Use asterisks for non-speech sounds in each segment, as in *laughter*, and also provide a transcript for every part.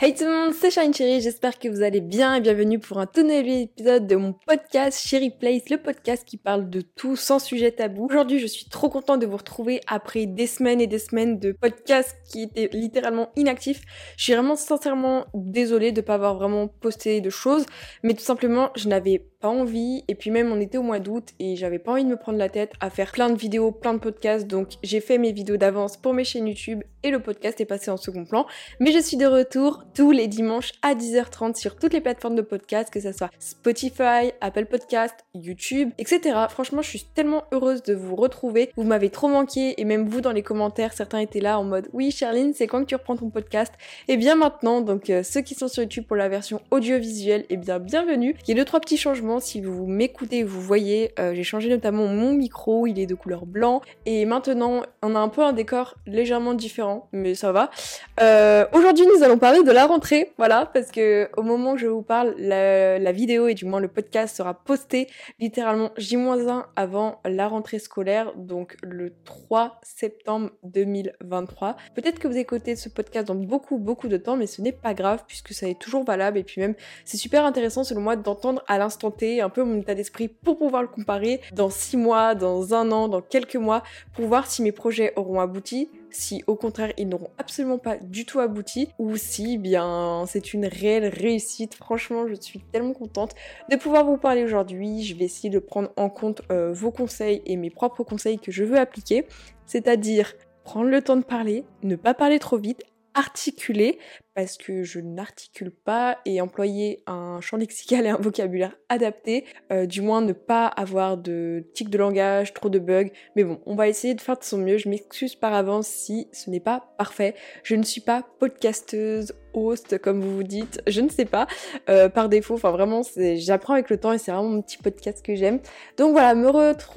Hey tout le monde, c'est Shine Cherry, j'espère que vous allez bien et bienvenue pour un tout nouvel épisode de mon podcast Cherry Place, le podcast qui parle de tout sans sujet tabou. Aujourd'hui, je suis trop contente de vous retrouver après des semaines et des semaines de podcast qui étaient littéralement inactifs. Je suis vraiment sincèrement désolée de ne pas avoir vraiment posté de choses, mais tout simplement, je n'avais pas envie. Et puis même on était au mois d'août et j'avais pas envie de me prendre la tête à faire plein de vidéos, plein de podcasts. Donc j'ai fait mes vidéos d'avance pour mes chaînes YouTube et le podcast est passé en second plan. Mais je suis de retour tous les dimanches à 10h30 sur toutes les plateformes de podcast que ce soit Spotify, Apple Podcast, YouTube, etc. Franchement je suis tellement heureuse de vous retrouver, vous m'avez trop manqué et même vous dans les commentaires certains étaient là en mode oui Charline c'est quand que tu reprends ton podcast? Et bien maintenant donc euh, ceux qui sont sur YouTube pour la version audiovisuelle et eh bien bienvenue, il y a deux trois petits changements si vous m'écoutez, vous voyez, euh, j'ai changé notamment mon micro, il est de couleur blanc. Et maintenant, on a un peu un décor légèrement différent, mais ça va. Euh, aujourd'hui, nous allons parler de la rentrée, voilà, parce que au moment où je vous parle, la, vidéo et du moins le podcast sera posté littéralement J-1 avant la rentrée scolaire, donc le 3 septembre 2023. Peut-être que vous écoutez ce podcast dans beaucoup, beaucoup de temps, mais ce n'est pas grave puisque ça est toujours valable et puis même c'est super intéressant selon moi d'entendre à l'instant un peu mon état d'esprit pour pouvoir le comparer dans six mois, dans un an, dans quelques mois, pour voir si mes projets auront abouti, si au contraire ils n'auront absolument pas du tout abouti, ou si bien c'est une réelle réussite. Franchement, je suis tellement contente de pouvoir vous parler aujourd'hui. Je vais essayer de prendre en compte euh, vos conseils et mes propres conseils que je veux appliquer, c'est-à-dire prendre le temps de parler, ne pas parler trop vite, articuler parce que je n'articule pas et employer un champ lexical et un vocabulaire adapté, euh, du moins ne pas avoir de tic de langage, trop de bugs, mais bon, on va essayer de faire de son mieux, je m'excuse par avance si ce n'est pas parfait, je ne suis pas podcasteuse, host comme vous vous dites, je ne sais pas, euh, par défaut, enfin vraiment j'apprends avec le temps et c'est vraiment mon petit podcast que j'aime. Donc voilà,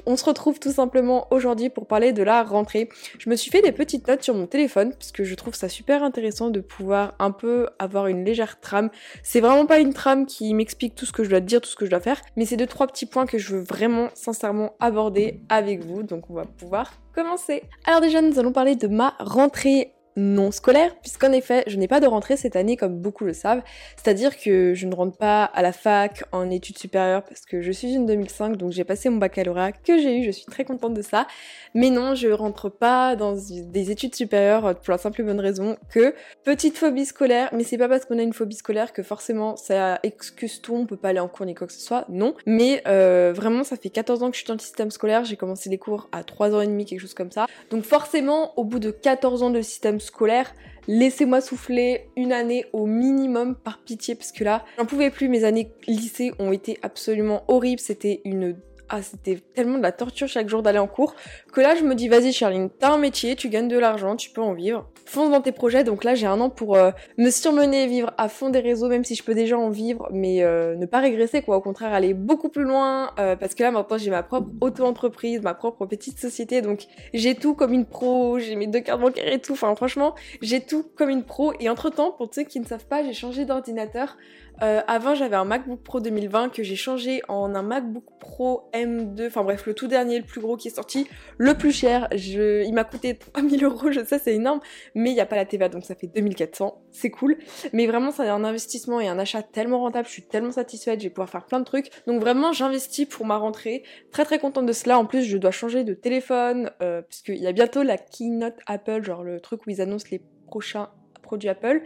on se retrouve tout simplement aujourd'hui pour parler de la rentrée. Je me suis fait des petites notes sur mon téléphone parce que je trouve ça super intéressant de pouvoir un peu avoir une légère trame. C'est vraiment pas une trame qui m'explique tout ce que je dois dire, tout ce que je dois faire, mais c'est deux trois petits points que je veux vraiment sincèrement aborder avec vous. Donc on va pouvoir commencer. Alors déjà nous allons parler de ma rentrée non scolaire, puisqu'en effet, je n'ai pas de rentrée cette année comme beaucoup le savent. C'est-à-dire que je ne rentre pas à la fac en études supérieures parce que je suis une 2005, donc j'ai passé mon baccalauréat que j'ai eu, je suis très contente de ça. Mais non, je rentre pas dans des études supérieures pour la simple et bonne raison que petite phobie scolaire, mais c'est pas parce qu'on a une phobie scolaire que forcément ça excuse tout, on peut pas aller en cours ni quoi que ce soit, non. Mais euh, vraiment, ça fait 14 ans que je suis dans le système scolaire, j'ai commencé les cours à 3 ans et demi, quelque chose comme ça. Donc forcément, au bout de 14 ans de système scolaire, laissez-moi souffler une année au minimum par pitié parce que là, j'en pouvais plus. Mes années lycée ont été absolument horribles. C'était une ah, c'était tellement de la torture chaque jour d'aller en cours que là je me dis vas-y Charline, t'as un métier, tu gagnes de l'argent, tu peux en vivre. Fonce dans tes projets, donc là j'ai un an pour euh, me surmener, vivre à fond des réseaux, même si je peux déjà en vivre, mais euh, ne pas régresser quoi, au contraire aller beaucoup plus loin, euh, parce que là maintenant j'ai ma propre auto-entreprise, ma propre petite société, donc j'ai tout comme une pro, j'ai mes deux cartes bancaires et tout, enfin franchement j'ai tout comme une pro, et entre temps, pour ceux qui ne savent pas, j'ai changé d'ordinateur. Avant j'avais un MacBook Pro 2020 que j'ai changé en un MacBook Pro M2, enfin bref, le tout dernier, le plus gros qui est sorti, le plus cher. Il m'a coûté 3000 euros, je sais, c'est énorme, mais il n'y a pas la TVA, donc ça fait 2400, c'est cool. Mais vraiment, c'est un investissement et un achat tellement rentable, je suis tellement satisfaite, je vais pouvoir faire plein de trucs. Donc vraiment, j'investis pour ma rentrée. Très très contente de cela. En plus, je dois changer de téléphone, euh, puisqu'il y a bientôt la keynote Apple, genre le truc où ils annoncent les prochains produits Apple.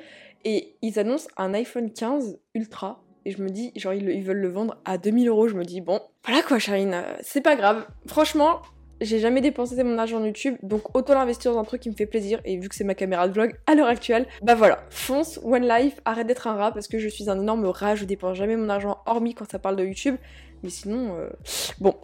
Et ils annoncent un iPhone 15 Ultra et je me dis, genre, ils, veulent le vendre à 2000 euros. Je me dis, bon, voilà quoi, Charine, euh, c'est pas grave. Franchement, j'ai jamais dépensé mon argent YouTube, donc autant l'investir dans un truc qui me fait plaisir. Et vu que c'est ma caméra de vlog à l'heure actuelle, bah voilà, fonce, One Life, arrête d'être un rat parce que je suis un énorme rat, je dépense jamais mon argent hormis quand ça parle de YouTube. Mais sinon, euh, bon.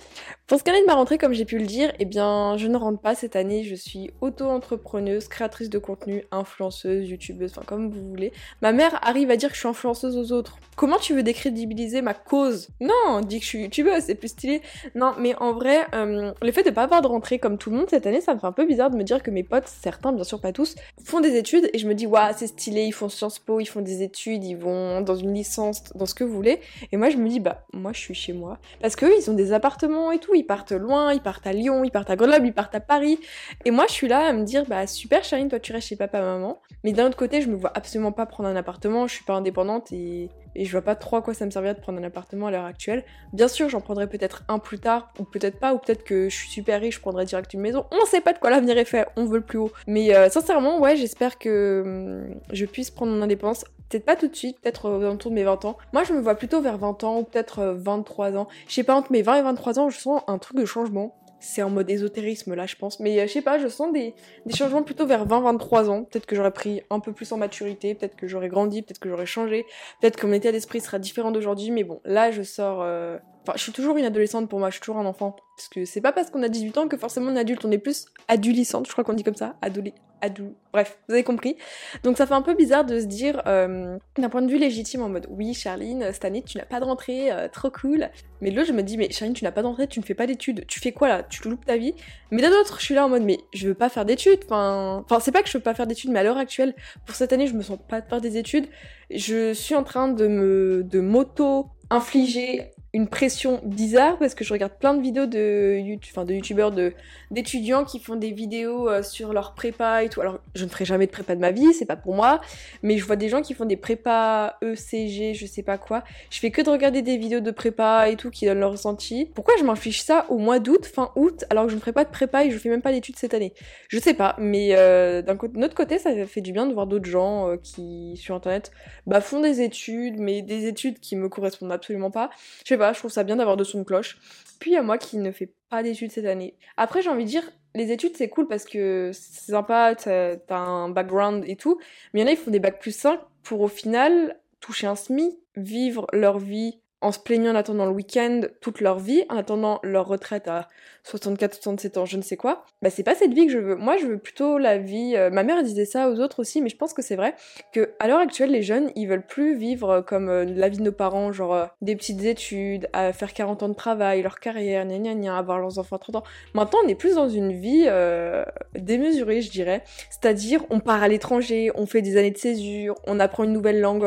Pour ce qui est de ma rentrée, comme j'ai pu le dire, eh bien, je ne rentre pas cette année. Je suis auto-entrepreneuse, créatrice de contenu, influenceuse, youtubeuse, enfin comme vous voulez. Ma mère arrive à dire que je suis influenceuse aux autres. Comment tu veux décrédibiliser ma cause? Non, dis que je suis youtubeuse, c'est plus stylé. Non, mais en vrai, euh, le fait de pas avoir de rentrée comme tout le monde cette année, ça me fait un peu bizarre de me dire que mes potes, certains, bien sûr pas tous, font des études et je me dis, waouh, c'est stylé, ils font Sciences Po, ils font des études, ils vont dans une licence, dans ce que vous voulez. Et moi, je me dis, bah, moi, je suis chez moi Parce qu'eux, ils ont des appartements et tout, ils partent loin, ils partent à Lyon, ils partent à Grenoble, ils partent à Paris. Et moi, je suis là à me dire, bah super Charline, toi tu restes chez papa, maman. Mais d'un autre côté, je me vois absolument pas prendre un appartement, je suis pas indépendante et, et je vois pas trop à quoi ça me servirait de prendre un appartement à l'heure actuelle. Bien sûr, j'en prendrai peut-être un plus tard, ou peut-être pas, ou peut-être que je suis super riche, je prendrai direct une maison. On sait pas de quoi l'avenir est fait, on veut le plus haut. Mais euh, sincèrement, ouais, j'espère que hum, je puisse prendre mon indépendance peut-être pas tout de suite, peut-être aux alentours de mes 20 ans. Moi, je me vois plutôt vers 20 ans ou peut-être 23 ans. Je sais pas, entre mes 20 et 23 ans, je sens un truc de changement. C'est en mode ésotérisme là, je pense. Mais euh, je sais pas, je sens des, des changements plutôt vers 20-23 ans. Peut-être que j'aurais pris un peu plus en maturité, peut-être que j'aurais grandi, peut-être que j'aurais changé, peut-être que mon état d'esprit sera différent d'aujourd'hui. Mais bon, là, je sors. euh, Enfin, je suis toujours une adolescente pour moi, je suis toujours un enfant. Parce que c'est pas parce qu'on a 18 ans que forcément on est adulte, on est plus adolescente, je crois qu'on dit comme ça. Adolé. Adou. Bref, vous avez compris. Donc ça fait un peu bizarre de se dire, euh, d'un point de vue légitime, en mode oui, Charline, cette année tu n'as pas de rentrée, euh, trop cool. Mais là, je me dis, mais Charline, tu n'as pas de rentrée, tu ne fais pas d'études, tu fais quoi là? Tu loupes ta vie? Mais d'un autre, je suis là en mode, mais je veux pas faire d'études. Enfin, enfin c'est pas que je veux pas faire d'études, mais à l'heure actuelle, pour cette année, je me sens pas de faire des études. Je suis en train de me, de m'auto infliger une pression bizarre parce que je regarde plein de vidéos de YouTube, enfin de youtubeurs, de d'étudiants qui font des vidéos euh, sur leur prépa et tout. Alors je ne ferai jamais de prépa de ma vie, c'est pas pour moi, mais je vois des gens qui font des prépas ECG, je sais pas quoi. Je fais que de regarder des vidéos de prépa et tout qui donnent leur ressenti. Pourquoi je m'inflige ça au mois d'août, fin août, alors que je ne ferai pas de prépa et je fais même pas d'études cette année? Je sais pas, mais euh, d'un autre côté, ça fait du bien de voir d'autres gens euh, qui sur internet bah, font des études, mais des études qui me correspondent absolument pas, je trouve ça bien d'avoir de son de cloche. Puis il y a moi qui ne fais pas d'études cette année. Après, j'ai envie de dire, les études c'est cool parce que c'est sympa, t'as un background et tout, mais il y en a, ils font des bacs plus 5 pour au final toucher un SMIC, vivre leur vie en se plaignant en attendant le week-end toute leur vie, en attendant leur retraite à 64, 67 ans, je ne sais quoi. Bah c'est pas cette vie que je veux. Moi je veux plutôt la vie. euh, ma mère disait ça aux autres aussi, mais je pense que c'est vrai que à l'heure actuelle les jeunes ils veulent plus vivre euh, comme euh, la vie de nos parents, genre des petites études, faire 40 ans de travail, leur carrière, gna gna gna, avoir leurs enfants à 30 ans. Maintenant on est plus dans une vie démesurée je dirais. C'est-à-dire on part à l'étranger, on fait des années de césure, on apprend une nouvelle langue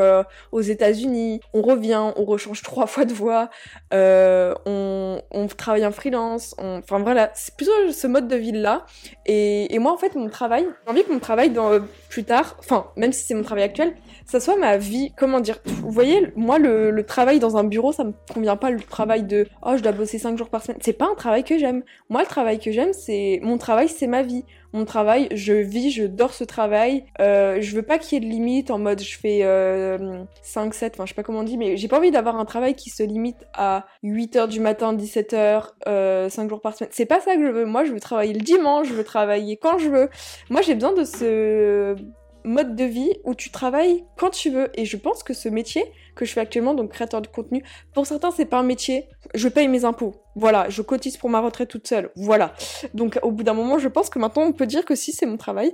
aux États-Unis, on revient, on rechange trois fois de voix, euh, on, travaille en freelance, enfin voilà, c'est plutôt ce mode de vie là. Et, moi en fait mon travail, j'ai envie que mon travail dans euh, plus tard, enfin même si c'est mon travail actuel, ça soit ma vie, comment dire, vous voyez, moi le, le travail dans un bureau ça me convient pas, le travail de oh je dois bosser 5 jours par semaine, c'est pas un travail que j'aime. Moi le travail que j'aime c'est, mon travail c'est ma vie. Mon travail, je vis, je dors ce travail. Euh, je veux pas qu'il y ait de limite en mode je fais euh, 5, 7, enfin je sais pas comment on dit, mais j'ai pas envie d'avoir un travail qui se limite à 8h du matin, 17h, euh, 5 jours par semaine. C'est pas ça que je veux. Moi je veux travailler le dimanche, je veux travailler quand je veux. Moi j'ai besoin de ce mode de vie où tu travailles quand tu veux. Et je pense que ce métier que je fais actuellement, donc créateur de contenu, pour certains c'est pas un métier. Je paye mes impôts. Voilà, je cotise pour ma retraite toute seule. Voilà. Donc au bout d'un moment, je pense que maintenant on peut dire que si c'est mon travail.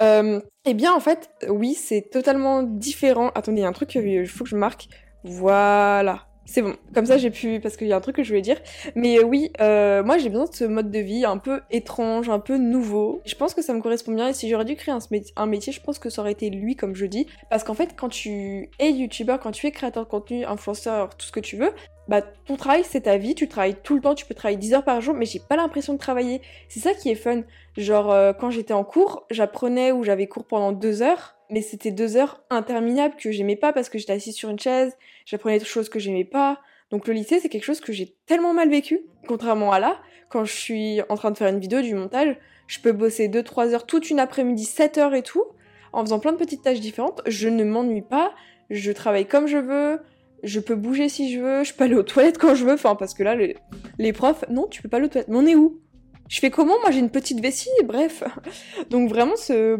Euh, eh bien en fait, oui, c'est totalement différent. Attendez, il y a un truc qu'il faut que je marque. Voilà. C'est bon, comme ça j'ai pu, parce qu'il y a un truc que je voulais dire. Mais euh, oui, euh, moi j'ai besoin de ce mode de vie un peu étrange, un peu nouveau. Je pense que ça me correspond bien et si j'aurais dû créer un, un métier, je pense que ça aurait été lui, comme je dis. Parce qu'en fait, quand tu es youtubeur, quand tu es créateur de contenu, influenceur, tout ce que tu veux, bah ton travail c'est ta vie, tu travailles tout le temps, tu peux travailler 10 heures par jour, mais j'ai pas l'impression de travailler. C'est ça qui est fun. Genre euh, quand j'étais en cours, j'apprenais ou j'avais cours pendant deux heures, mais c'était deux heures interminables que j'aimais pas parce que j'étais assise sur une chaise, j'apprenais des choses que j'aimais pas. Donc le lycée c'est quelque chose que j'ai tellement mal vécu, contrairement à là, quand je suis en train de faire une vidéo du montage, je peux bosser 2-3 heures toute une après-midi, 7 heures et tout, en faisant plein de petites tâches différentes, je ne m'ennuie pas, je travaille comme je veux, je peux bouger si je veux, je peux aller aux toilettes quand je veux, enfin parce que là les, profs, non tu peux pas aller aux toilettes, mais on est où? Je fais comment? Moi j'ai une petite vessie, bref. *laughs* Donc vraiment ce,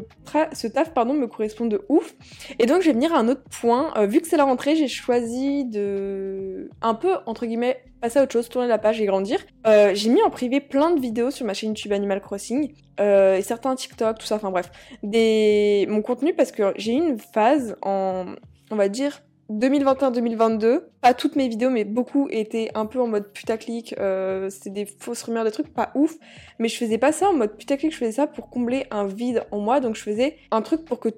taf pardon me correspond de ouf. Et donc je vais venir à un autre point. Euh, vu que c'est la rentrée, j'ai choisi de un peu entre guillemets passer à autre chose, tourner la page et grandir. Euh, j'ai mis en privé plein de vidéos sur ma chaîne YouTube Animal Crossing euh, et certains TikTok, tout ça. Enfin bref, mon contenu parce que j'ai eu une phase en on va dire 2021-2022, pas toutes mes vidéos, mais beaucoup étaient un peu en mode putaclic, euh, c'est des fausses rumeurs, des trucs pas ouf, mais je faisais pas ça en mode putaclic, je faisais ça pour combler un vide en moi, donc je faisais un truc pour que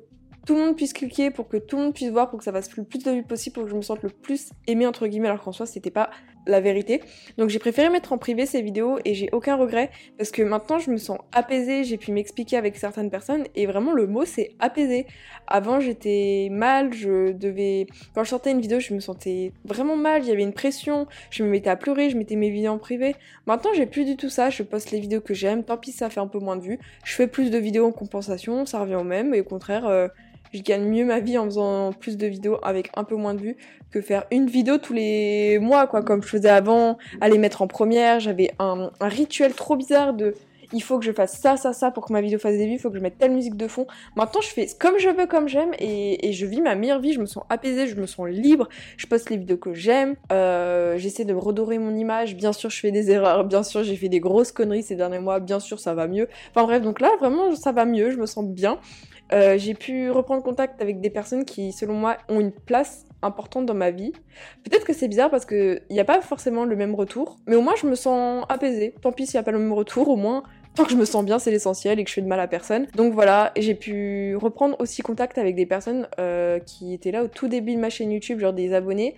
tout le monde puisse cliquer, pour que tout le monde puisse voir, pour que ça fasse le plus de vues possible, pour que je me sente le plus aimée entre guillemets, alors qu'en soi c'était pas la vérité. Donc j'ai préféré mettre en privé ces vidéos et j'ai aucun regret parce que maintenant je me sens apaisée, j'ai pu m'expliquer avec certaines personnes et vraiment le mot c'est apaisé. Avant j'étais mal, je devais... Quand je sortais une vidéo je me sentais vraiment mal, il y avait une pression, je me mettais à pleurer, je mettais mes vidéos en privé. Maintenant j'ai plus du tout ça, je poste les vidéos que j'aime, tant pis ça fait un peu moins de vues. Je fais plus de vidéos en compensation, ça revient au même. Et au contraire... Euh, je gagne mieux ma vie en faisant plus de vidéos avec un peu moins de vues que faire une vidéo tous les mois, quoi, comme je faisais avant, aller mettre en première. J'avais un, rituel trop bizarre de il faut que je fasse ça, ça, ça pour que ma vidéo fasse des vues, il faut que je mette telle musique de fond. Maintenant, je fais comme je veux, comme j'aime, et, je vis ma meilleure vie, je me sens apaisée, je me sens libre, je poste les vidéos que j'aime, euh, j'essaie de redorer mon image, bien sûr je fais des erreurs, bien sûr j'ai fait des grosses conneries ces derniers mois, bien sûr ça va mieux. Enfin bref, donc là vraiment ça va mieux, je me sens bien. Euh, j'ai pu reprendre contact avec des personnes qui, selon moi, ont une place importante dans ma vie. Peut-être que c'est bizarre parce qu'il n'y a pas forcément le même retour, mais au moins je me sens apaisée. Tant pis s'il n'y a pas le même retour, au moins tant que je me sens bien, c'est l'essentiel et que je fais de mal à personne. Donc voilà, j'ai pu reprendre aussi contact avec des personnes euh, qui étaient là au tout début de ma chaîne YouTube, genre des abonnés,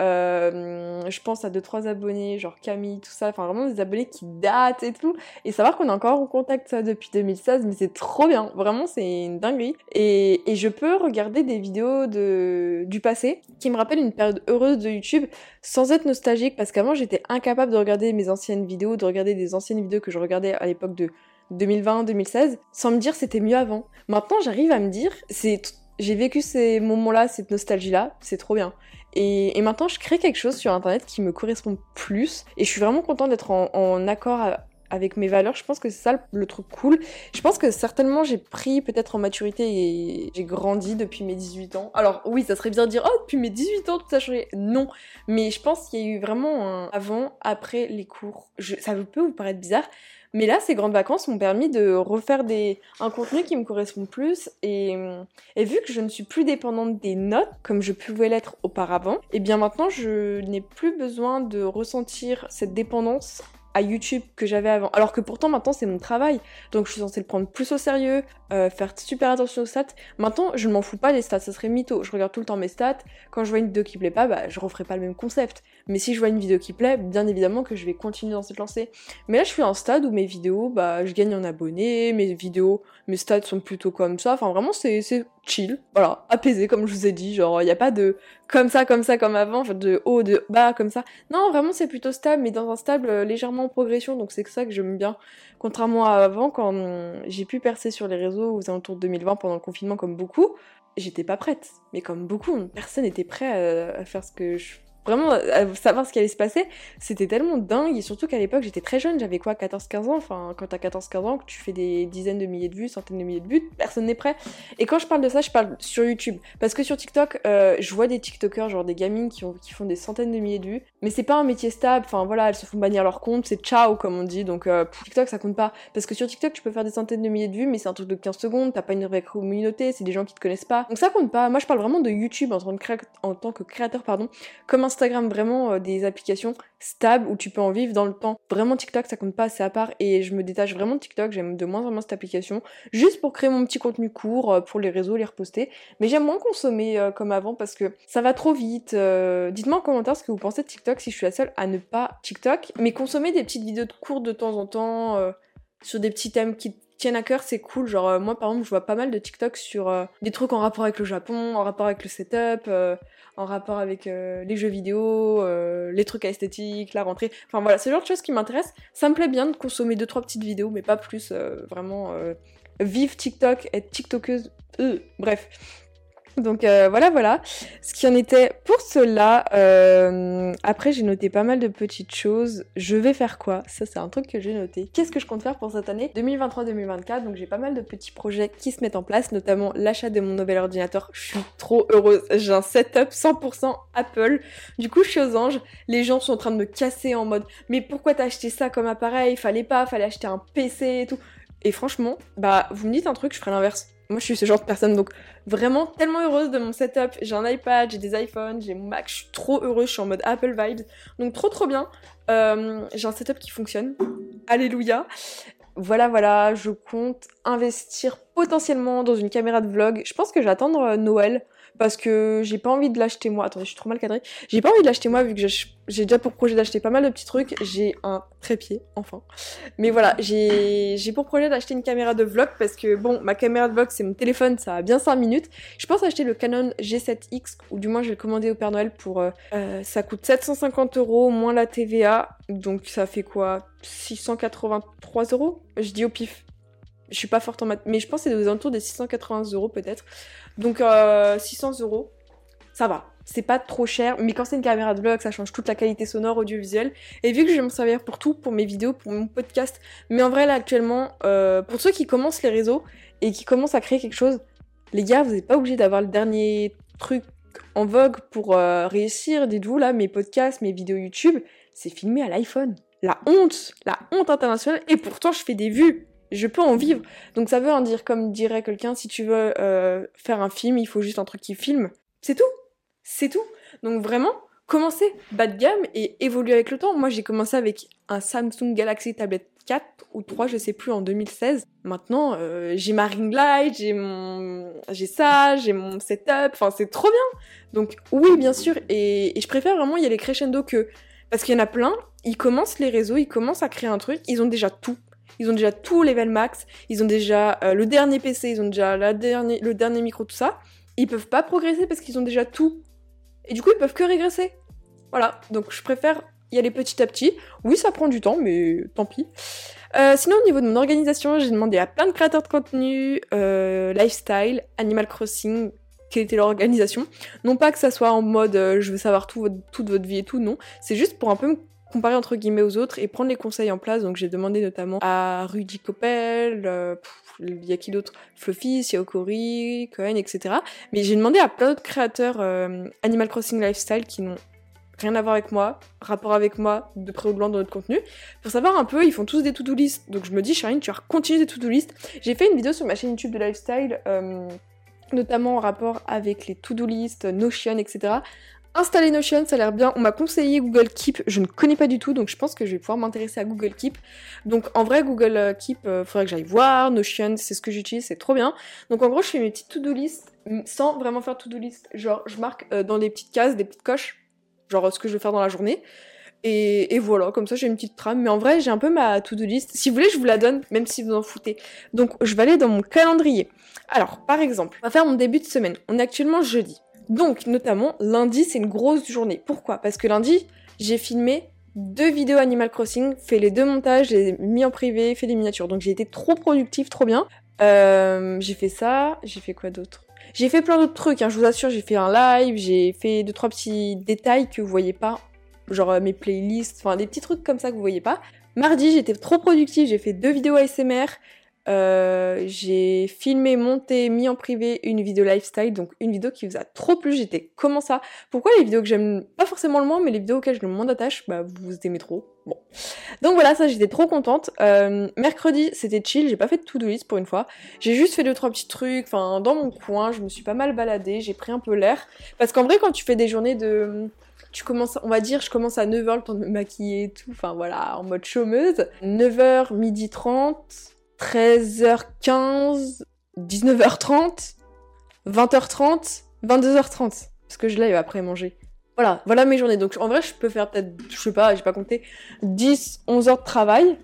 euh, je pense à 2-3 abonnés, genre Camille, tout ça, enfin vraiment des abonnés qui datent et tout. Et savoir qu'on est encore en contact ça depuis 2016, mais c'est trop bien, vraiment c'est une dinguerie. Et, je peux regarder des vidéos de, du passé qui me rappellent une période heureuse de YouTube sans être nostalgique, parce qu'avant j'étais incapable de regarder mes anciennes vidéos, de regarder des anciennes vidéos que je regardais à l'époque de 2020-2016, sans me dire c'était mieux avant. Maintenant j'arrive à me dire, c'est j'ai vécu ces moments-là, cette nostalgie-là, c'est trop bien. Et, maintenant, je crée quelque chose sur Internet qui me correspond plus. Et je suis vraiment contente d'être en, accord avec mes valeurs. Je pense que c'est ça le, truc cool. Je pense que certainement j'ai pris peut-être en maturité et j'ai grandi depuis mes 18 ans. Alors oui, ça serait bien de dire oh depuis mes 18 ans tout a changé. Non, mais je pense qu'il y a eu vraiment un avant, après les cours. ça peut vous paraître bizarre, mais là, ces grandes vacances m'ont permis de refaire des, un contenu qui me correspond plus. Et, vu que je ne suis plus dépendante des notes, comme je pouvais l'être auparavant, et eh bien maintenant, je n'ai plus besoin de ressentir cette dépendance à YouTube que j'avais avant. Alors que pourtant maintenant c'est mon travail, donc je suis censée le prendre plus au sérieux, euh, faire super attention aux stats. Maintenant je ne m'en fous pas des stats, ça serait mytho. Je regarde tout le temps mes stats. Quand je vois une vidéo qui plaît pas, bah je referai pas le même concept. Mais si je vois une vidéo qui plaît, bien évidemment que je vais continuer dans cette lancée. Mais là je suis à un stade où mes vidéos, bah je gagne en abonnés, mes vidéos, mes stats sont plutôt comme ça. Enfin vraiment c'est chill, voilà, apaisé comme je vous ai dit, genre il n'y a pas de comme ça, comme ça, comme avant, de haut, de bas, comme ça. Non, vraiment c'est plutôt stable, mais dans un stable euh, légèrement en progression, donc c'est ça que j'aime bien. Contrairement à avant, quand j'ai pu percer sur les réseaux aux alentours de 2020 pendant le confinement comme beaucoup, j'étais pas prête. Mais comme beaucoup, personne n'était prêt à, à faire ce que je vraiment savoir ce qui allait se passer, c'était tellement dingue. Et surtout qu'à l'époque, j'étais très jeune, j'avais quoi, 14-15 ans? Enfin, quand t'as 14-15 ans, que tu fais des dizaines de milliers de vues, centaines de milliers de vues, personne n'est prêt. Et quand je parle de ça, je parle sur YouTube. Parce que sur TikTok, euh, je vois des TikTokers, genre des gamines qui, ont, qui font des centaines de milliers de vues. Mais c'est pas un métier stable. Enfin, voilà, elles se font bannir leur compte, c'est ciao, comme on dit. Donc, euh, TikTok, ça compte pas. Parce que sur TikTok, tu peux faire des centaines de milliers de vues, mais c'est un truc de 15 secondes, t'as pas une vraie communauté, c'est des gens qui te connaissent pas. Donc, ça compte pas. Moi, je parle vraiment de YouTube en tant que, créateur, pardon. Comme Instagram, vraiment, euh, des applications stables où tu peux en vivre dans le temps. Vraiment TikTok ça compte pas assez à part et je me détache vraiment de TikTok, j'aime de moins en moins cette application juste pour créer mon petit contenu court euh, pour les réseaux, les reposter. Mais j'aime moins consommer euh, comme avant parce que ça va trop vite. Dites-moi en commentaire ce que vous pensez de TikTok si je suis la seule à ne pas TikTok, mais consommer des petites vidéos de courtes de temps en temps sur des petits thèmes qui tiennent à cœur, c'est cool. Genre, moi, par exemple, je vois pas mal de TikTok sur des trucs en rapport avec le Japon, en rapport avec le setup, en rapport avec euh, les jeux vidéo, euh, les trucs esthétiques, la rentrée. Enfin voilà, c'est le genre de choses qui m'intéressent. Ça me plaît bien de consommer deux trois petites vidéos, mais pas plus. Euh, vraiment, vive TikTok, être TikTokeuse. bref. Donc euh, voilà, voilà ce qui en était pour cela. Euh, après, j'ai noté pas mal de petites choses. Je vais faire quoi? Ça, c'est un truc que j'ai noté. Qu'est-ce que je compte faire pour cette année? 2023-2024 Donc j'ai pas mal de petits projets qui se mettent en place, notamment l'achat de mon nouvel ordinateur. Je suis trop heureuse. J'ai un setup 100% Apple. Du coup, je suis aux anges. Les gens sont en train de me casser en mode mais pourquoi t'as acheté ça comme appareil? Fallait pas, fallait acheter un PC et tout. Et franchement, bah vous me dites un truc, je ferai l'inverse moi je suis ce genre de personne donc vraiment tellement heureuse de mon setup. J'ai un iPad, j'ai des iPhones, j'ai mon Mac, je suis trop heureuse, je suis en mode Apple vibes. Donc trop trop bien. Euh, j'ai un setup qui fonctionne. Alléluia. Voilà voilà, je compte investir potentiellement dans une caméra de vlog. Je pense que attendre euh, Noël parce que j'ai pas envie de l'acheter moi. Attendez, je suis trop mal cadrée. J'ai pas envie de l'acheter moi vu que j'ai déjà pour projet d'acheter pas mal de petits trucs. J'ai un trépied, enfin. Mais voilà, j'ai pour projet d'acheter une caméra de vlog parce que bon, ma caméra de vlog c'est mon téléphone, ça a bien 5 minutes. Je pense acheter le Canon G7X ou du moins je vais le commander au Père Noël pour. Euh, euh, ça coûte 750 euros moins la TVA. Donc ça fait quoi? 683 euros? Je dis au pif. Je suis pas forte en maths, mais je pense que c'est aux alentours des 680 euros peut-être. Donc 600 euh, euros, ça va. C'est pas trop cher, mais quand c'est une caméra de vlog, ça change toute la qualité sonore, audiovisuelle. Et vu que je vais m'en servir pour tout, pour mes vidéos, pour mon podcast, mais en vrai là actuellement, euh, pour ceux qui commencent les réseaux et qui commencent à créer quelque chose, les gars, vous n'êtes pas obligés d'avoir le dernier truc en vogue pour euh, réussir. Dites-vous là, mes podcasts, mes vidéos YouTube, c'est filmé à l'iPhone. La honte, la honte internationale. Et pourtant, je fais des vues je peux en vivre. Donc ça veut en dire, comme dirait quelqu'un, si tu veux euh, faire un film, il faut juste un truc qui filme. C'est tout. C'est tout. Donc vraiment, commencez bas de gamme et évoluer avec le temps. Moi, j'ai commencé avec un Samsung Galaxy Tablet 4 ou 3, je sais plus, en 2016. Maintenant, euh, j'ai ma ring light, j'ai mon, j'ai ça, j'ai mon setup. Enfin, c'est trop bien. Donc oui, bien sûr. Et, et je préfère vraiment y aller crescendo que parce qu'il y en a plein. Ils commencent les réseaux, ils commencent à créer un truc, ils ont déjà tout ils ont déjà tout level max, ils ont déjà euh, le dernier PC, ils ont déjà la dernier, le dernier micro, tout ça. Ils peuvent pas progresser parce qu'ils ont déjà tout. Et du coup, ils peuvent que régresser. Voilà, donc je préfère y aller petit à petit. Oui, ça prend du temps, mais tant pis. Euh, sinon, au niveau de mon organisation, j'ai demandé à plein de créateurs de contenu, euh, lifestyle, Animal Crossing, quelle était leur organisation. Non pas que ça soit en mode je veux savoir tout, toute votre vie et tout, non. C'est juste pour un peu comparer entre guillemets aux autres et prendre les conseils en place. Donc j'ai demandé notamment à Rudy Coppel, euh, il y a qui d'autre? Fluffy, Siaokori, Cohen, etc. Mais j'ai demandé à plein d'autres créateurs euh, Animal Crossing Lifestyle qui n'ont rien à voir avec moi, rapport avec moi, de près ou de dans notre contenu. Pour savoir un peu, ils font tous des to-do list. Donc je me dis, Charine, tu vas continuer des to-do list. J'ai fait une vidéo sur ma chaîne YouTube de lifestyle, euh, notamment en rapport avec les to-do list, Notion, etc. Installer Notion, ça a l'air bien. On m'a conseillé Google Keep, je ne connais pas du tout, donc je pense que je vais pouvoir m'intéresser à Google Keep. Donc en vrai, Google euh, Keep, euh, faudrait que j'aille voir. Notion, c'est ce que j'utilise, c'est trop bien. Donc en gros, je fais mes petites to-do list sans vraiment faire to-do list. Genre, je marque euh, dans des petites cases, des petites coches, genre ce que je vais faire dans la journée. Et, et voilà, comme ça j'ai une petite trame. Mais en vrai, j'ai un peu ma to-do list. Si vous voulez, je vous la donne, même si vous en foutez. Donc je vais aller dans mon calendrier. Alors, par exemple, on va faire mon début de semaine. On est actuellement jeudi. Donc, notamment, lundi, c'est une grosse journée. Pourquoi? Parce que lundi, j'ai filmé deux vidéos Animal Crossing, fait les deux montages, les mis en privé, fait les miniatures. Donc j'ai été trop productive, trop bien. Euh, j'ai fait ça, j'ai fait quoi d'autre? J'ai fait plein d'autres trucs, hein, je vous assure, j'ai fait un live, j'ai fait deux trois petits détails que vous voyez pas, genre euh, mes playlists, enfin des petits trucs comme ça que vous voyez pas. Mardi, j'étais trop productive, j'ai fait deux vidéos ASMR, euh, j'ai filmé, monté, mis en privé une vidéo lifestyle, donc une vidéo qui vous a trop plu. J'étais comment ça? Pourquoi les vidéos que j'aime pas forcément le moins, mais les vidéos auxquelles je le moins d'attache, bah vous aimez trop. Bon. Donc voilà, ça j'étais trop contente. Euh, mercredi, c'était chill, j'ai pas fait de to-do list pour une fois. J'ai juste fait deux trois petits trucs, enfin dans mon coin, je me suis pas mal baladée, j'ai pris un peu l'air. Parce qu'en vrai, quand tu fais des journées de tu commences, on va dire, je commence à 9h le temps de me maquiller et tout, enfin voilà, en mode chômeuse. 9h, midi 30, 13h15, 19h30, 20h30, 22h30. Parce que je lève après manger. Voilà, voilà mes journées. Donc en vrai, je peux faire peut-être, je sais pas, j'ai pas compté, 10, 11 heures de travail.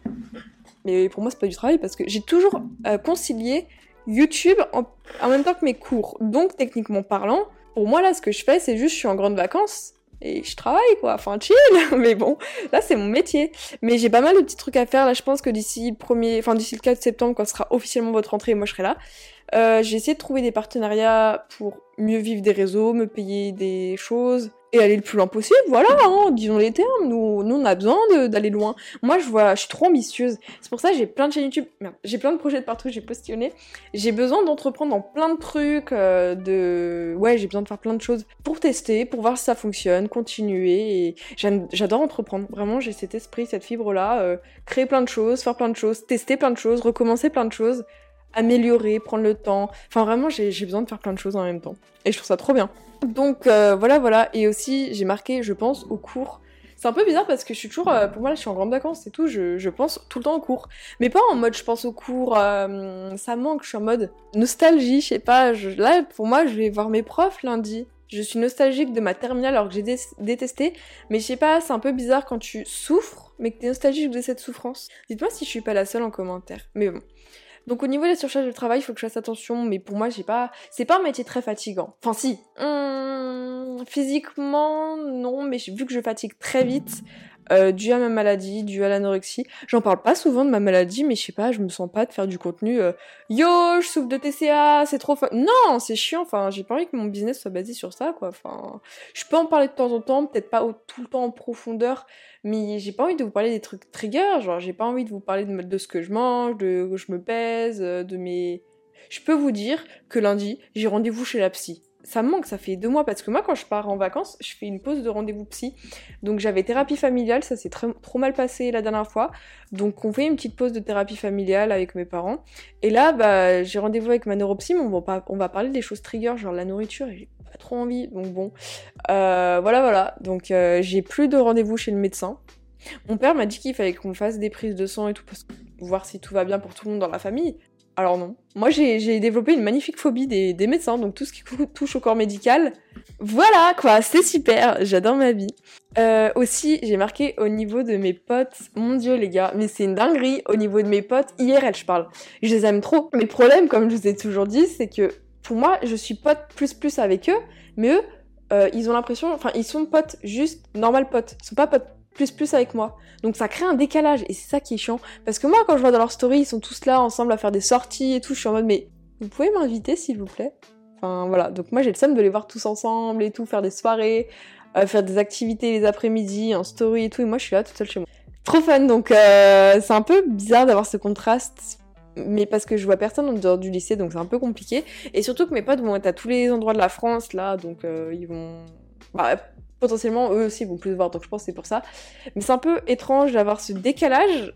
Mais pour moi, c'est pas du travail parce que j'ai toujours euh, concilié YouTube en, en, même temps que mes cours. Donc techniquement parlant, pour moi là, ce que je fais, c'est juste je suis en grande vacances et je travaille quoi, enfin chill, *laughs* mais bon, là c'est mon métier. Mais j'ai pas mal de petits trucs à faire, là je pense que d'ici le premier, enfin d'ici le 4 septembre quand sera officiellement votre rentrée, moi je serai là. Euh, j'ai essayé de trouver des partenariats pour mieux vivre des réseaux, me payer des choses et aller le plus loin possible. Voilà, hein, disons les termes. Nous, nous on a besoin d'aller loin. Moi, je vois, je suis trop ambitieuse. C'est pour ça j'ai plein de chaînes YouTube. J'ai plein de projets de partout. J'ai postillonné. J'ai besoin d'entreprendre dans plein de trucs. Euh, de, ouais, j'ai besoin de faire plein de choses pour tester, pour voir si ça fonctionne, continuer. J'adore entreprendre. Vraiment, j'ai cet esprit, cette fibre là. Euh, créer plein de choses, faire plein de choses, tester plein de choses, recommencer plein de choses améliorer, prendre le temps. Enfin, vraiment, j'ai besoin de faire plein de choses en même temps. Et je trouve ça trop bien. Donc, euh, voilà, voilà. Et aussi, j'ai marqué, je pense, au cours. C'est un peu bizarre parce que je suis toujours, euh, pour moi là je suis en grande vacances et tout, je, pense tout le temps aux cours. Mais pas en mode je pense aux cours, euh, ça manque, je suis en mode nostalgie, je sais pas. Là pour moi je vais voir mes profs lundi. Je suis nostalgique de ma terminale alors que j'ai détesté, mais je sais pas, c'est un peu bizarre quand tu souffres, mais que t'es nostalgique de cette souffrance. Dites-moi si je suis pas la seule en commentaire. Mais bon. Donc au niveau de la surcharge de travail, il faut que je fasse attention, mais pour moi, j'ai pas, c'est pas un métier très fatigant. Enfin si, hum, physiquement non, mais vu que je fatigue très vite, euh, dû à ma maladie, dû à l'anorexie. J'en parle pas souvent de ma maladie, mais je sais pas, je me sens pas de faire du contenu euh, Yo, je souffre de TCA, c'est trop fun. Non, c'est chiant, enfin, j'ai pas envie que mon business soit basé sur ça, quoi. Enfin, je peux en parler de temps en temps, peut-être pas tout le temps en profondeur, mais j'ai pas envie de vous parler des trucs triggers, genre, j'ai pas envie de vous parler de, de ce que je mange, de que je me pèse, euh, de mes... Je peux vous dire que lundi, j'ai rendez-vous chez la psy ça me manque, ça fait deux mois, parce que moi, quand je pars en vacances, je fais une pause de rendez-vous psy. Donc j'avais thérapie familiale, ça s'est trop mal passé la dernière fois. Donc on fait une petite pause de thérapie familiale avec mes parents. Et là, bah, j'ai rendez-vous avec ma neuropsy, mais on va, parler des choses triggers, genre la nourriture, et j'ai pas trop envie. Donc bon, euh, voilà, voilà. Donc euh, j'ai plus de rendez-vous chez le médecin. Mon père m'a dit qu'il fallait qu'on fasse des prises de sang et tout, voir si tout va bien pour tout le monde dans la famille. Alors non. Moi, j'ai développé une magnifique phobie des, médecins, donc tout ce qui *laughs* touche au corps médical. Voilà, quoi, c'est super, j'adore ma vie. Euh, aussi, j'ai marqué au niveau de mes potes, mon dieu les gars, mais c'est une dinguerie au niveau de mes potes, IRL je parle. Je les aime trop. Mes problèmes, comme je vous ai toujours dit, c'est que pour moi, je suis pote plus plus avec eux, mais eux, euh, ils ont l'impression, enfin, ils sont potes juste normal potes. Ils sont pas potes plus plus avec moi. Donc ça crée un décalage et c'est ça qui est chiant. Parce que moi, quand je vois dans leur story, ils sont tous là ensemble à faire des sorties et tout, je suis en mode mais vous pouvez m'inviter s'il vous plaît? Enfin voilà, donc moi j'ai le seum de les voir tous ensemble et tout, faire des soirées, euh, faire des activités les après-midi, en story et tout, et moi je suis là toute seule chez moi. Trop fun, donc euh, c'est un peu bizarre d'avoir ce contraste mais parce que je vois personne en dehors du lycée, donc c'est un peu compliqué. Et surtout que mes potes vont être à tous les endroits de la France, là, donc euh, ils vont... Bah, potentiellement eux aussi vont plus voir, donc je pense que c'est pour ça. Mais c'est un peu étrange d'avoir ce décalage,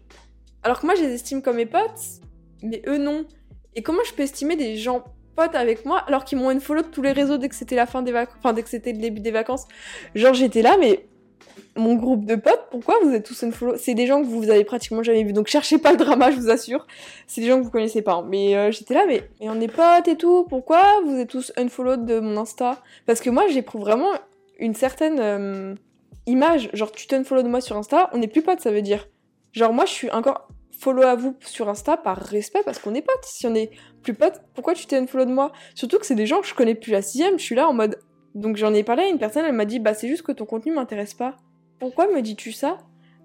alors que moi je les estime comme mes potes, mais eux non. Et comment je peux estimer des gens potes avec moi alors qu'ils m'ont follow de tous les réseaux dès que c'était la fin des vacances, enfin dès que c'était le début des vacances? Genre j'étais là, mais mon groupe de potes, pourquoi vous êtes tous follow C'est des gens que vous avez pratiquement jamais vus, donc cherchez pas le drama, je vous assure. C'est des gens que vous connaissez pas. Mais euh, j'étais là, mais, mais on est potes et tout, pourquoi vous êtes tous unfollow de mon Insta? Parce que moi j'éprouve vraiment une certaine euh, image. Genre, tu follow de moi sur Insta, on n'est plus potes, ça veut dire. Genre, moi, je suis encore follow à vous sur Insta par respect parce qu'on est potes. Si on est plus potes, pourquoi tu follow de moi? Surtout que c'est des gens que je connais plus la sixième, je suis là en mode. Donc j'en ai parlé à une personne, elle m'a dit, bah c'est juste que ton contenu m'intéresse pas. Pourquoi me dis-tu ça?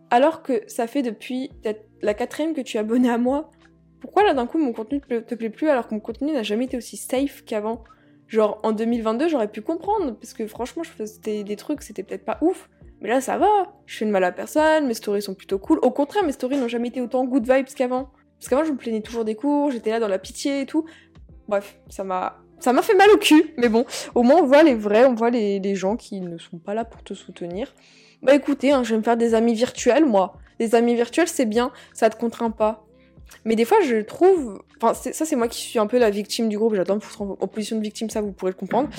Alors que ça fait depuis peut-être la quatrième que tu es abonné à moi Pourquoi là d'un coup mon contenu te, te plaît plus alors que mon contenu n'a jamais été aussi safe qu'avant? Genre en 2022, j'aurais pu comprendre, parce que franchement, je faisais des trucs, c'était peut-être pas ouf. Mais là, ça va. Je fais de mal à personne, mes stories sont plutôt cool. Au contraire, mes stories n'ont jamais été autant good vibes qu'avant. Parce qu'avant, je me plaignais toujours des cours, j'étais là dans la pitié et tout. Bref, ça m'a. Ça m'a fait mal au cul, mais bon, au moins on voit les vrais, on voit les, gens qui ne sont pas là pour te soutenir. Bah écoutez, hein, je vais me faire des amis virtuels, moi. Des amis virtuels, c'est bien, ça te contraint pas. Mais des fois, je trouve. Enfin, ça, c'est moi qui suis un peu la victime du groupe. J'adore me foutre en, position de victime, ça, vous pourrez le comprendre.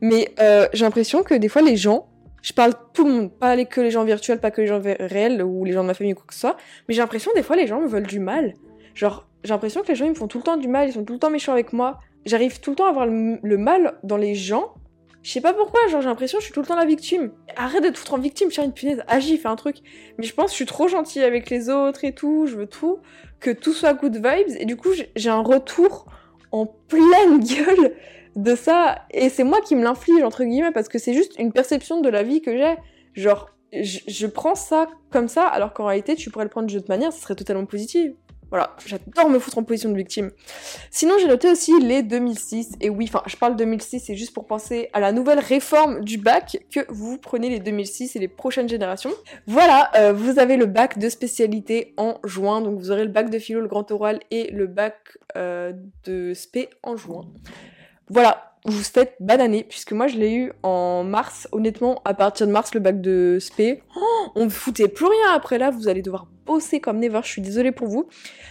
Mais euh, j'ai l'impression que des fois, les gens. Je parle tout le monde, pas que les gens virtuels, pas que les gens réels ou les gens de ma famille ou quoi que ce soit. Mais j'ai l'impression, des fois, les gens me veulent du mal. Genre, j'ai l'impression que les gens, ils me font tout le temps du mal, ils sont tout le temps méchants avec moi. J'arrive tout le temps à avoir le mal dans les gens je sais pas pourquoi, genre j'ai l'impression que je suis tout le temps la victime. Arrête de te foutre en victime, chérie, une punaise, agis, fais un truc. Mais je pense que je suis trop gentille avec les autres et tout, je veux tout, que tout soit good vibes, et du coup j'ai un retour en pleine *laughs* gueule de ça, et c'est moi qui me l'inflige, entre guillemets, parce que c'est juste une perception de la vie que j'ai. Genre, je, je, prends ça comme ça, alors qu'en réalité, tu pourrais le prendre d'une autre manière, ça serait totalement positif. Voilà, j'adore me foutre en position de victime. Sinon, j'ai noté aussi les 2006. Et oui, enfin, je parle 2006, c'est juste pour penser à la nouvelle réforme du bac que vous prenez les 2006 et les prochaines générations. Voilà, euh, vous avez le bac de spécialité en juin. Donc, vous aurez le bac de philo, le grand oral et le bac euh, de spé en juin. voilà, vous faites bananer, puisque moi je l'ai eu en mars. Honnêtement, à partir de mars, le bac de SP, oh, on ne foutait plus rien après là, vous allez devoir bosser comme never, je suis désolée pour vous.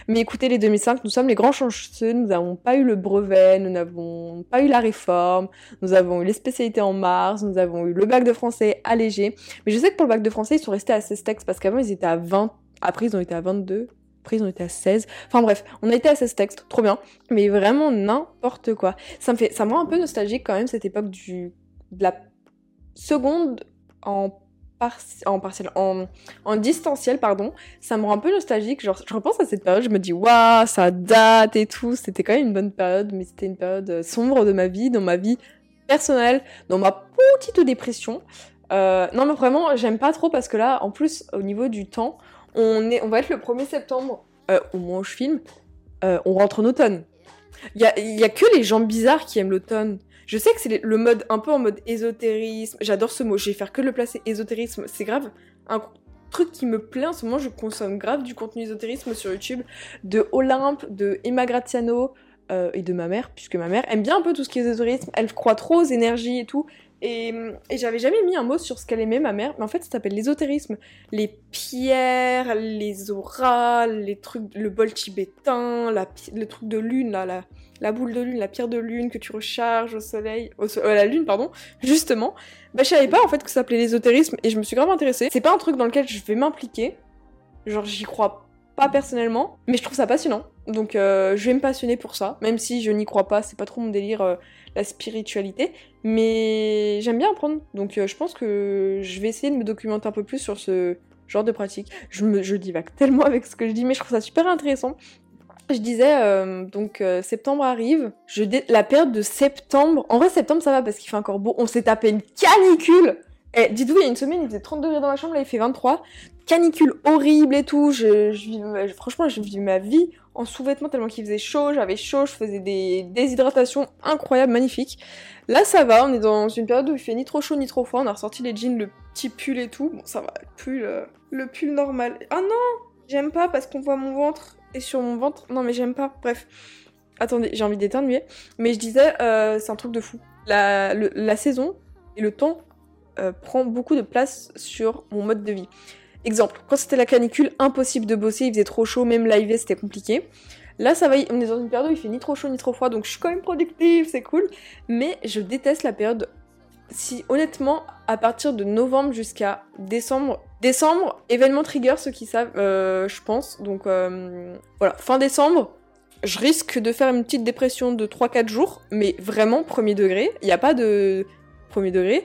Mais écoutez, les 2005, nous sommes les grands chanceux, nous n'avons pas eu le brevet, nous n'avons pas eu la réforme, nous avons eu les spécialités en mars, nous avons eu le bac de français allégé. Mais je sais que pour le bac de français, ils sont restés à 16 textes, parce qu'avant ils étaient à 20, après ils ont été à 22, après, ils ont été à 16. Enfin bref, on a été à 16 textes, trop bien. Mais vraiment n'importe quoi. Ça me fait, ça me rend un peu nostalgique quand même cette époque du, de la seconde en en partiel, en, distanciel, pardon, ça me rend un peu nostalgique. Genre, je repense à cette période, je me dis, waouh, ça date et tout. C'était quand même une bonne période, mais c'était une période euh, sombre de ma vie, dans ma vie personnelle, dans ma petite dépression. Euh, non, mais vraiment, j'aime pas trop parce que là, en plus, au niveau du temps, on, est, on va être le 1er septembre, euh, au moment où je filme, on rentre en automne. Il y a, y a, que les gens bizarres qui aiment l'automne. Je sais que c'est le mode un peu en mode ésotérisme. J'adore ce mot. Je vais faire que le placer ésotérisme. C'est grave. Un truc qui me plaît en ce moment, je consomme grave du contenu ésotérisme sur YouTube de Olympe, de Emma Graziano euh, et de ma mère, puisque ma mère aime bien un peu tout ce qui est ésotérisme. Elle croit trop aux énergies et tout. Et, j'avais jamais mis un mot sur ce qu'elle aimait, ma mère, mais en fait, ça s'appelle l'ésotérisme. Les pierres, les auras, les trucs, le bol tibétain, la, le truc de lune, la, boule de lune, la pierre de lune que tu recharges au soleil, au euh, la lune, pardon, justement. Bah, je savais pas en fait que ça s'appelait l'ésotérisme et je me suis grave intéressée. C'est pas un truc dans lequel je vais m'impliquer. Genre, j'y crois pas personnellement, mais je trouve ça passionnant. Donc, euh, je vais me passionner pour ça, même si je n'y crois pas, c'est pas trop mon délire. Euh, la spiritualité, mais j'aime bien apprendre. Donc euh, je pense que je vais essayer de me documenter un peu plus sur ce genre de pratique. Je, me, divague tellement avec ce que je dis, mais je trouve ça super intéressant. Je disais, euh, donc euh, septembre arrive, je la période de septembre, en vrai septembre ça va parce qu'il fait encore beau, on s'est tapé une canicule et dites-vous, il y a une semaine, il faisait 30 degrés dans ma chambre, là il fait 23. Canicule horrible et tout. Franchement, je vis ma vie en sous-vêtements tellement qu'il faisait chaud, j'avais chaud, je faisais des déshydratations incroyables, magnifiques. Là, ça va, on est dans une période où il fait ni trop chaud ni trop froid, on a ressorti les jeans, le petit pull et tout. Bon, ça va, le pull, euh, le pull normal. Ah non J'aime pas parce qu'on voit mon ventre, et sur mon ventre, non mais j'aime pas, bref. Attendez, j'ai envie d'éternuer. Mais je disais, euh, c'est un truc de fou. La saison et le temps euh, prend beaucoup de place sur mon mode de vie. Exemple, quand c'était la canicule, impossible de bosser, il faisait trop chaud, même live c'était compliqué. Là, ça va, on est dans une période où il fait ni trop chaud ni trop froid, donc je suis quand même productive, c'est cool. Mais je déteste la période. Si honnêtement, à partir de novembre jusqu'à décembre, décembre, événement trigger, ceux qui savent, euh, je pense. Donc euh, voilà, fin décembre, je risque de faire une petite dépression de 3-4 jours, mais vraiment premier degré. Il n'y a pas de premier degré.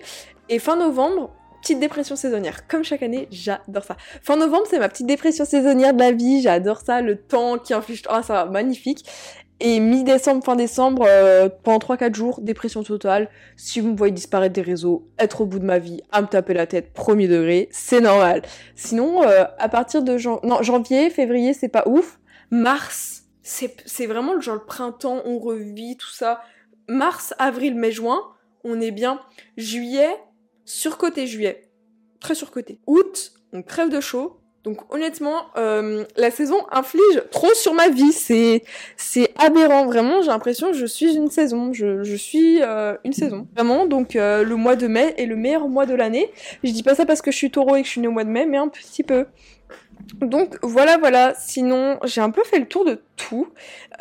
Et fin novembre, petite dépression saisonnière. Comme chaque année, j'adore ça. Fin novembre, c'est ma petite dépression saisonnière de la vie. J'adore ça, le temps qui inflige. Ah, ça va, magnifique. Et mi-décembre, fin décembre, euh, pendant 3-4 jours, dépression totale. Si vous me voyez disparaître des réseaux, être au bout de ma vie, à me taper la tête, premier degré, c'est normal. Sinon, euh, à partir de janvier, février, c'est pas ouf. Mars, c'est vraiment le genre le printemps, on revit, tout ça. Mars, avril, mai, juin, on est bien. Juillet, surcoté juillet. Très surcoté. Août, on crève de chaud. Donc honnêtement, euh, la saison inflige trop sur ma vie. C'est c'est aberrant. Vraiment, j'ai l'impression que je suis une saison. Je, suis euh, une saison. Vraiment, donc euh, le mois de mai est le meilleur mois de l'année. Je dis pas ça parce que je suis taureau et que je suis née au mois de mai, mais un petit peu. Donc voilà, voilà. Sinon, j'ai un peu fait le tour de tout.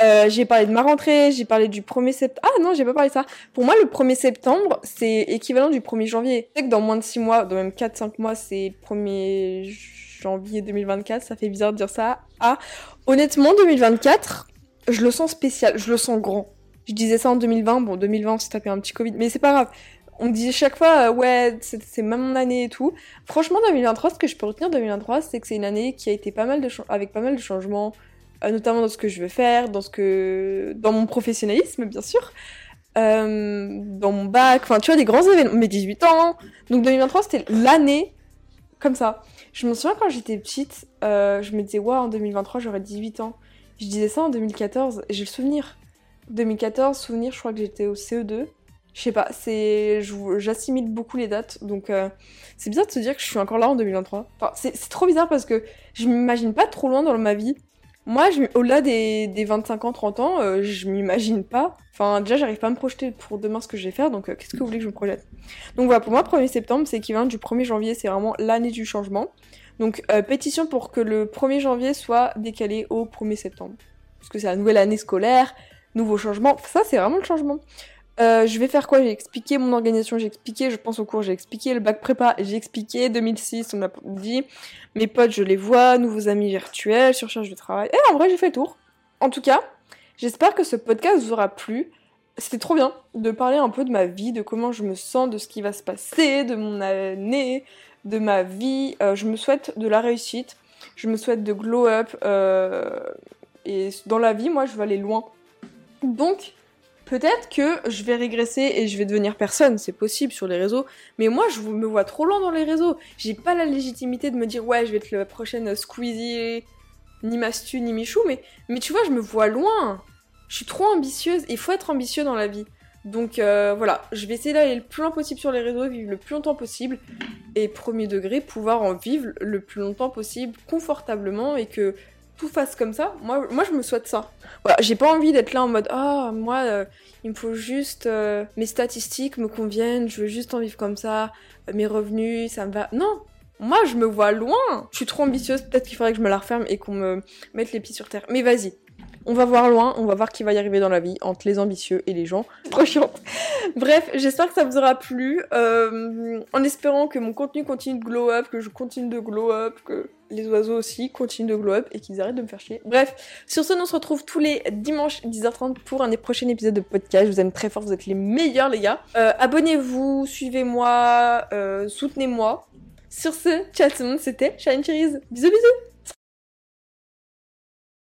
Euh, j'ai parlé de ma rentrée, j'ai parlé du 1er septembre. Ah non, j'ai pas parlé de ça. Pour moi, le 1er septembre, c'est équivalent du 1er janvier. C'est que dans moins de 6 mois, dans même 4-5 mois, c'est 1er janvier 2024. Ça fait bizarre de dire ça. Ah, honnêtement, 2024, je le sens spécial, je le sens grand. Je disais ça en 2020. Bon, 2020, on s'est tapé un petit Covid, mais c'est pas grave on me disait chaque fois, euh, ouais, c'est même mon année et tout. Franchement, 2023, ce que je peux retenir de 2023, c'est que c'est une année qui a été pas mal de avec pas mal de changements, euh, notamment dans ce que je veux faire, dans ce que, dans mon professionnalisme, bien sûr, euh, dans mon bac, enfin, tu vois, des grands événements, mes 18 ans. Donc 2023, c'était l'année comme ça. Je me souviens quand j'étais petite, je me disais, ouais, en 2023, j'aurai 18 ans. Je disais ça en 2014, j'ai le souvenir. 2014, souvenir, je crois que j'étais au CE2 je sais pas, c'est, j'assimile beaucoup les dates, donc euh, c'est bizarre de se dire que je suis encore là en 2023. Enfin, c'est trop bizarre parce que je m'imagine pas trop loin dans ma vie. Moi, au-delà des, des 25 ans, 30 ans, euh, je m'imagine pas. Enfin, déjà, j'arrive pas à me projeter pour demain ce que je vais faire, donc euh, qu'est-ce que vous voulez que je me projette? Donc voilà, pour moi, 1er septembre, c'est équivalent du 1er janvier, c'est vraiment l'année du changement. Donc, pétition pour que le 1er janvier soit décalé au 1er septembre. Parce que c'est la nouvelle année scolaire, nouveau changement. Ça, c'est vraiment le changement. Euh, je vais faire quoi? J'ai expliqué mon organisation, j'ai expliqué, je pense au cours, j'ai expliqué le bac prépa, j'ai expliqué 2006, on m'a dit. Mes potes, je les vois, nouveaux amis virtuels, surcharge de travail. Et en vrai, j'ai fait le tour. En tout cas, j'espère que ce podcast vous aura plu. C'était trop bien de parler un peu de ma vie, de comment je me sens, de ce qui va se passer, de mon année, de ma vie. Euh, je me souhaite de la réussite, je me souhaite de glow up. Euh, et dans la vie, moi, je veux aller loin. Donc, Peut-être que je vais régresser et je vais devenir personne, c'est possible sur les réseaux, mais moi je me vois trop lent dans les réseaux. J'ai pas la légitimité de me dire ouais, je vais être la prochaine Squeezie, ni Mastu, ni Michou, mais, tu vois, je me vois loin. Je suis trop ambitieuse, il faut être ambitieux dans la vie. Donc euh, voilà, je vais essayer d'aller le plus loin possible sur les réseaux, vivre le plus longtemps possible, et premier degré, pouvoir en vivre le plus longtemps possible, confortablement, et que tout fasse comme ça, moi, moi je me souhaite ça. J'ai pas envie d'être là en mode ah moi euh, il me faut juste euh, mes statistiques me conviennent, je veux juste en vivre comme ça, euh, mes revenus ça me va. Non, moi je me vois loin. Je suis trop ambitieuse, peut-être qu'il faudrait que je me la referme et qu'on me mette les pieds sur terre. Mais vas-y, on va voir loin, on va voir qui va y arriver dans la vie entre les ambitieux et les gens. *laughs* Trop chiant. Bref, j'espère que ça vous aura plu. Euh, en espérant que mon contenu continue de glow up, que je continue de glow up, que les oiseaux aussi continuent de glow up et qu'ils arrêtent de me faire chier. Bref, sur ce, on se retrouve tous les dimanches 10h30 pour un des prochains épisodes de podcast. Je vous aime très fort, vous êtes les meilleurs les gars. Euh, Abonnez-vous, suivez-moi, euh, soutenez-moi. Sur ce, ciao tout le monde, c'était Shine Cherise. Bisous bisous